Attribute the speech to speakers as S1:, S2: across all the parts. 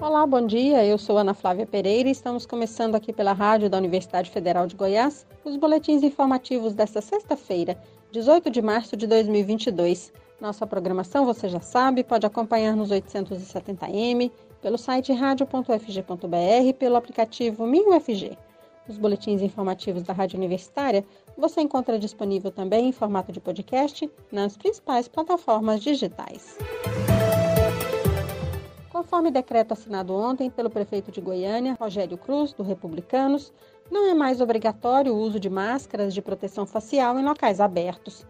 S1: Olá, bom dia. Eu sou Ana Flávia Pereira e estamos começando aqui pela Rádio da Universidade Federal de Goiás os boletins informativos desta sexta-feira, 18 de março de 2022. Nossa programação, você já sabe, pode acompanhar nos 870m, pelo site radio.fg.br e pelo aplicativo MinUFG. Os boletins informativos da Rádio Universitária você encontra disponível também em formato de podcast nas principais plataformas digitais. Conforme decreto assinado ontem pelo prefeito de Goiânia, Rogério Cruz, do Republicanos, não é mais obrigatório o uso de máscaras de proteção facial em locais abertos.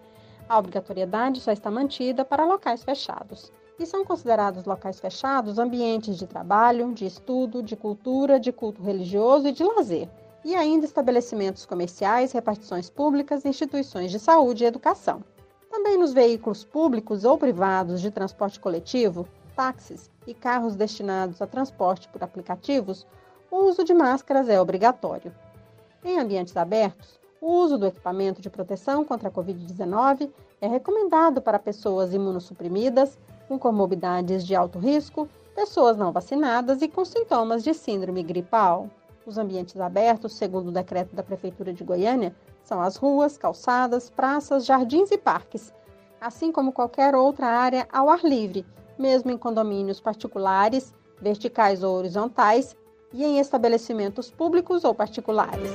S1: A obrigatoriedade só está mantida para locais fechados. E são considerados locais fechados ambientes de trabalho, de estudo, de cultura, de culto religioso e de lazer. E ainda estabelecimentos comerciais, repartições públicas, instituições de saúde e educação. Também nos veículos públicos ou privados de transporte coletivo, táxis e carros destinados a transporte por aplicativos, o uso de máscaras é obrigatório. Em ambientes abertos, o uso do equipamento de proteção contra a Covid-19 é recomendado para pessoas imunossuprimidas, com comorbidades de alto risco, pessoas não vacinadas e com sintomas de síndrome gripal. Os ambientes abertos, segundo o decreto da Prefeitura de Goiânia, são as ruas, calçadas, praças, jardins e parques, assim como qualquer outra área ao ar livre, mesmo em condomínios particulares, verticais ou horizontais, e em estabelecimentos públicos ou particulares.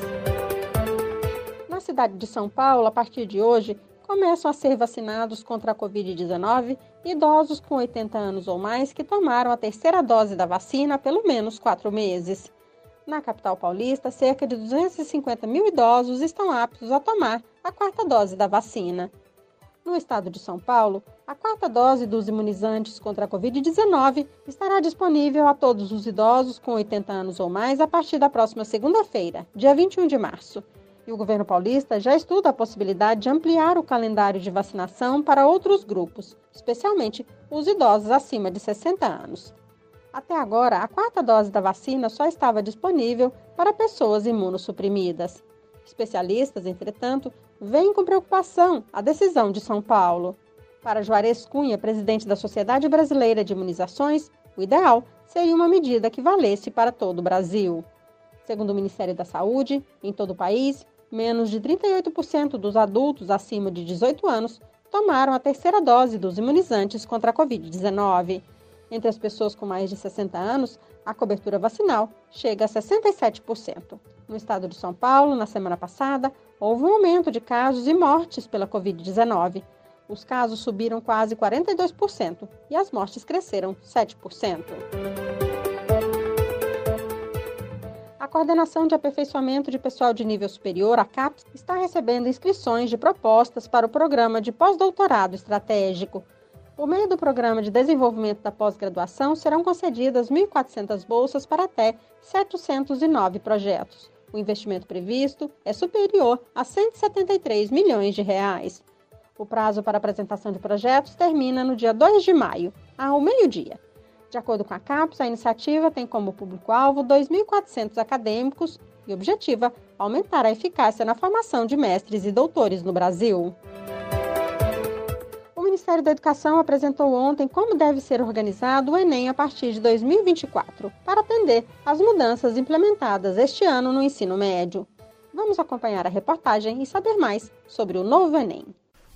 S1: Na cidade de São Paulo, a partir de hoje, começam a ser vacinados contra a Covid-19 idosos com 80 anos ou mais que tomaram a terceira dose da vacina há pelo menos quatro meses. Na capital paulista, cerca de 250 mil idosos estão aptos a tomar a quarta dose da vacina. No estado de São Paulo, a quarta dose dos imunizantes contra a Covid-19 estará disponível a todos os idosos com 80 anos ou mais a partir da próxima segunda-feira, dia 21 de março. E o governo paulista já estuda a possibilidade de ampliar o calendário de vacinação para outros grupos, especialmente os idosos acima de 60 anos. Até agora, a quarta dose da vacina só estava disponível para pessoas imunossuprimidas. Especialistas, entretanto, veem com preocupação a decisão de São Paulo. Para Juarez Cunha, presidente da Sociedade Brasileira de Imunizações, o ideal seria uma medida que valesse para todo o Brasil. Segundo o Ministério da Saúde, em todo o país, menos de 38% dos adultos acima de 18 anos tomaram a terceira dose dos imunizantes contra a Covid-19. Entre as pessoas com mais de 60 anos, a cobertura vacinal chega a 67%. No estado de São Paulo, na semana passada, houve um aumento de casos e mortes pela Covid-19. Os casos subiram quase 42% e as mortes cresceram 7%. A Coordenação de Aperfeiçoamento de Pessoal de Nível Superior, a CAPES, está recebendo inscrições de propostas para o programa de pós-doutorado estratégico. Por meio do Programa de Desenvolvimento da Pós-Graduação, serão concedidas 1.400 bolsas para até 709 projetos. O investimento previsto é superior a 173 milhões de reais. O prazo para apresentação de projetos termina no dia 2 de maio, ao meio-dia. De acordo com a CAPES, a iniciativa tem como público-alvo 2.400 acadêmicos e objetiva aumentar a eficácia na formação de mestres e doutores no Brasil. Ministério da Educação apresentou ontem como deve ser organizado o Enem a partir de 2024, para atender às mudanças implementadas este ano no ensino médio. Vamos acompanhar a reportagem e saber mais sobre o novo Enem.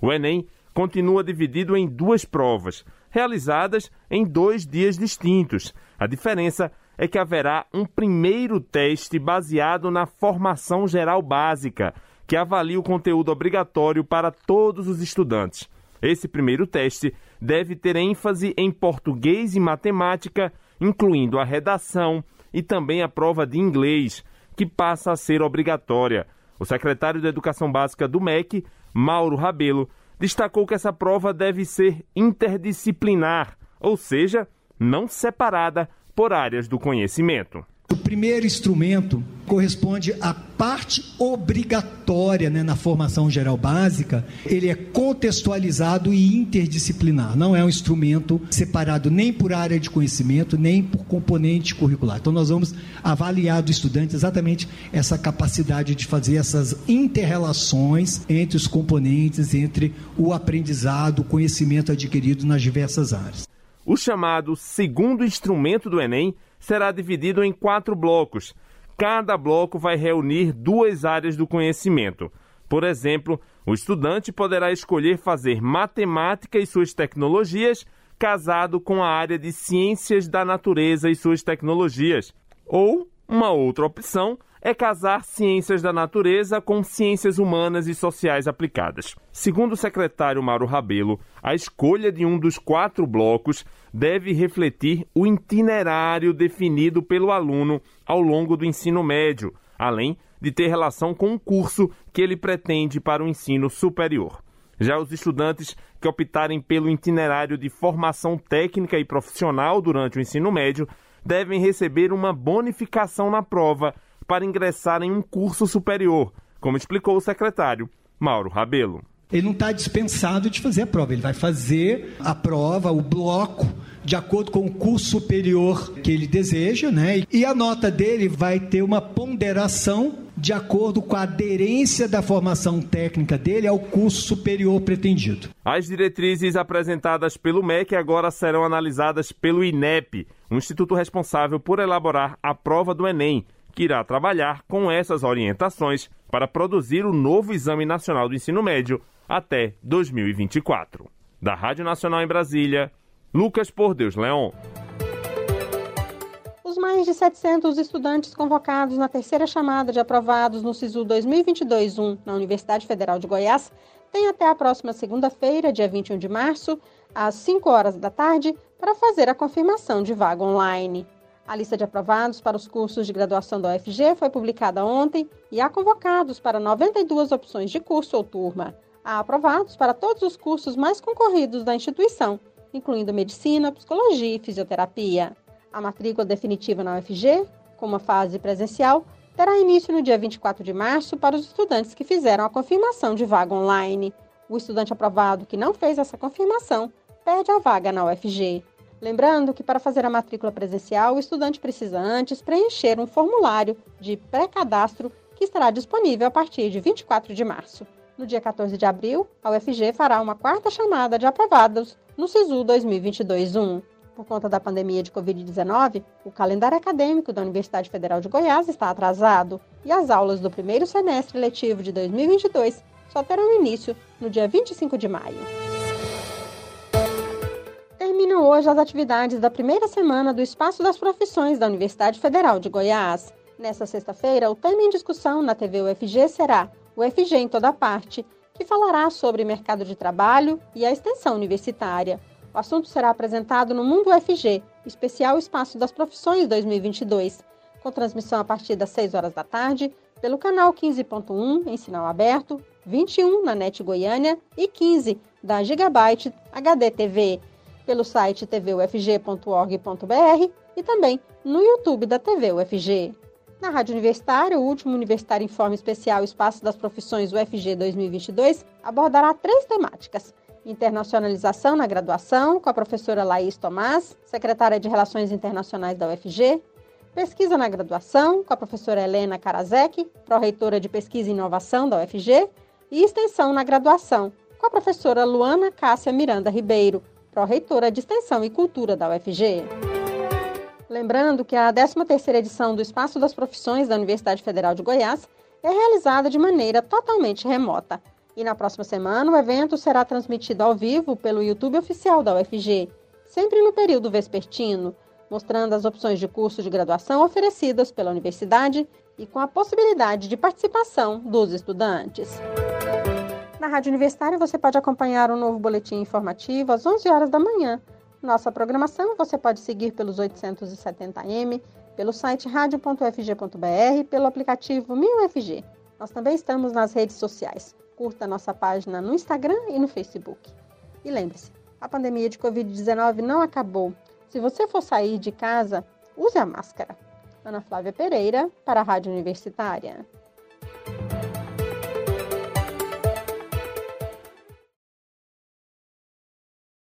S2: O Enem continua dividido em duas provas, realizadas em dois dias distintos. A diferença é que haverá um primeiro teste baseado na formação geral básica, que avalia o conteúdo obrigatório para todos os estudantes. Esse primeiro teste deve ter ênfase em português e matemática, incluindo a redação e também a prova de inglês, que passa a ser obrigatória. O secretário de Educação Básica do MEC, Mauro Rabelo, destacou que essa prova deve ser interdisciplinar, ou seja, não separada por áreas do conhecimento.
S3: O primeiro instrumento corresponde à parte obrigatória né, na formação geral básica. Ele é contextualizado e interdisciplinar. Não é um instrumento separado nem por área de conhecimento, nem por componente curricular. Então, nós vamos avaliar do estudante exatamente essa capacidade de fazer essas interrelações entre os componentes, entre o aprendizado, o conhecimento adquirido nas diversas áreas.
S2: O chamado segundo instrumento do Enem será dividido em quatro blocos. Cada bloco vai reunir duas áreas do conhecimento. Por exemplo, o estudante poderá escolher fazer matemática e suas tecnologias casado com a área de ciências da natureza e suas tecnologias. Ou, uma outra opção, é casar ciências da natureza com ciências humanas e sociais aplicadas. Segundo o secretário Mauro Rabelo, a escolha de um dos quatro blocos deve refletir o itinerário definido pelo aluno ao longo do ensino médio, além de ter relação com o curso que ele pretende para o ensino superior. Já os estudantes que optarem pelo itinerário de formação técnica e profissional durante o ensino médio devem receber uma bonificação na prova para ingressar em um curso superior, como explicou o secretário Mauro Rabelo.
S3: Ele não está dispensado de fazer a prova, ele vai fazer a prova, o bloco, de acordo com o curso superior que ele deseja, né? E a nota dele vai ter uma ponderação de acordo com a aderência da formação técnica dele ao curso superior pretendido.
S2: As diretrizes apresentadas pelo MEC agora serão analisadas pelo INEP, um instituto responsável por elaborar a prova do Enem que irá trabalhar com essas orientações para produzir o novo Exame Nacional do Ensino Médio até 2024. Da Rádio Nacional em Brasília, Lucas Por Deus Leon.
S1: Os mais de 700 estudantes convocados na terceira chamada de aprovados no SISU 2022-1 na Universidade Federal de Goiás têm até a próxima segunda-feira, dia 21 de março, às 5 horas da tarde, para fazer a confirmação de vaga online. A lista de aprovados para os cursos de graduação da UFG foi publicada ontem e há convocados para 92 opções de curso ou turma. Há aprovados para todos os cursos mais concorridos da instituição, incluindo medicina, psicologia e fisioterapia. A matrícula definitiva na UFG, com uma fase presencial, terá início no dia 24 de março para os estudantes que fizeram a confirmação de vaga online. O estudante aprovado que não fez essa confirmação perde a vaga na UFG. Lembrando que para fazer a matrícula presencial, o estudante precisa antes preencher um formulário de pré-cadastro que estará disponível a partir de 24 de março. No dia 14 de abril, a UFG fará uma quarta chamada de aprovados no SISU 2022-1. Por conta da pandemia de Covid-19, o calendário acadêmico da Universidade Federal de Goiás está atrasado e as aulas do primeiro semestre letivo de 2022 só terão início no dia 25 de maio hoje as atividades da primeira semana do Espaço das Profissões da Universidade Federal de Goiás. Nesta sexta-feira, o tema em discussão na TV UFG será o UFG em toda parte, que falará sobre mercado de trabalho e a extensão universitária. O assunto será apresentado no Mundo UFG, especial Espaço das Profissões 2022, com transmissão a partir das 6 horas da tarde, pelo canal 15.1 em sinal aberto, 21 na NET Goiânia e 15 da Gigabyte HD TV pelo site tvufg.org.br e também no YouTube da TV UFG. Na Rádio Universitária, o último Universitário Informe Especial Espaço das Profissões UFG 2022 abordará três temáticas. Internacionalização na graduação, com a professora Laís Tomás, secretária de Relações Internacionais da UFG. Pesquisa na graduação, com a professora Helena Karazek, pró-reitora de Pesquisa e Inovação da UFG. E extensão na graduação, com a professora Luana Cássia Miranda Ribeiro, pró-reitora de Extensão e Cultura da UFG. Lembrando que a 13ª edição do Espaço das Profissões da Universidade Federal de Goiás é realizada de maneira totalmente remota. E na próxima semana o evento será transmitido ao vivo pelo YouTube oficial da UFG, sempre no período vespertino, mostrando as opções de curso de graduação oferecidas pela universidade e com a possibilidade de participação dos estudantes. Na Rádio Universitária você pode acompanhar um novo boletim informativo às 11 horas da manhã. Nossa programação você pode seguir pelos 870m, pelo site radio.fg.br, pelo aplicativo 1000FG. Nós também estamos nas redes sociais. Curta nossa página no Instagram e no Facebook. E lembre-se, a pandemia de Covid-19 não acabou. Se você for sair de casa, use a máscara. Ana Flávia Pereira, para a Rádio Universitária.